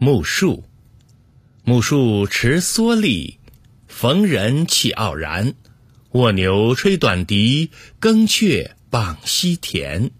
木树，木树持蓑笠，逢人气傲然。卧牛吹短笛，耕雀傍溪田。